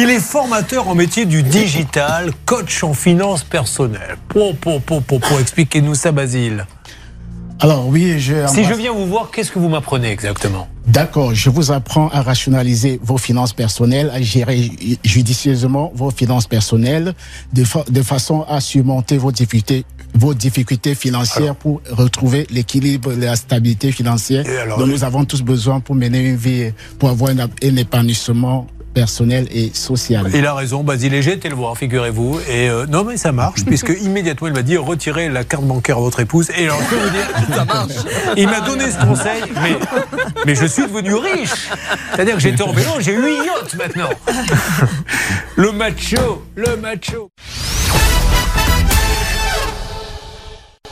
Il est formateur en métier du digital, coach en finance personnelle. Pour, pour, pour, pour, pour. Expliquez-nous ça, Basile. Alors oui, je... Si je viens vous voir, qu'est-ce que vous m'apprenez exactement? D'accord, je vous apprends à rationaliser vos finances personnelles, à gérer judicieusement vos finances personnelles, de, de façon à surmonter vos difficultés vos difficultés financières pour retrouver l'équilibre la stabilité financière dont nous avons tous besoin pour mener une vie, pour avoir un, un épanouissement personnel et social. Il a raison, Basile, j'ai été le voir, figurez-vous. Et euh, non, mais ça marche, puisque immédiatement, il m'a dit retirez la carte bancaire à votre épouse. Et alors, je peux vous dire, ça marche. Il m'a donné ce conseil, mais, mais je suis devenu riche. C'est-à-dire que j'étais en vélo, j'ai 8 yachts maintenant. Le macho, le macho.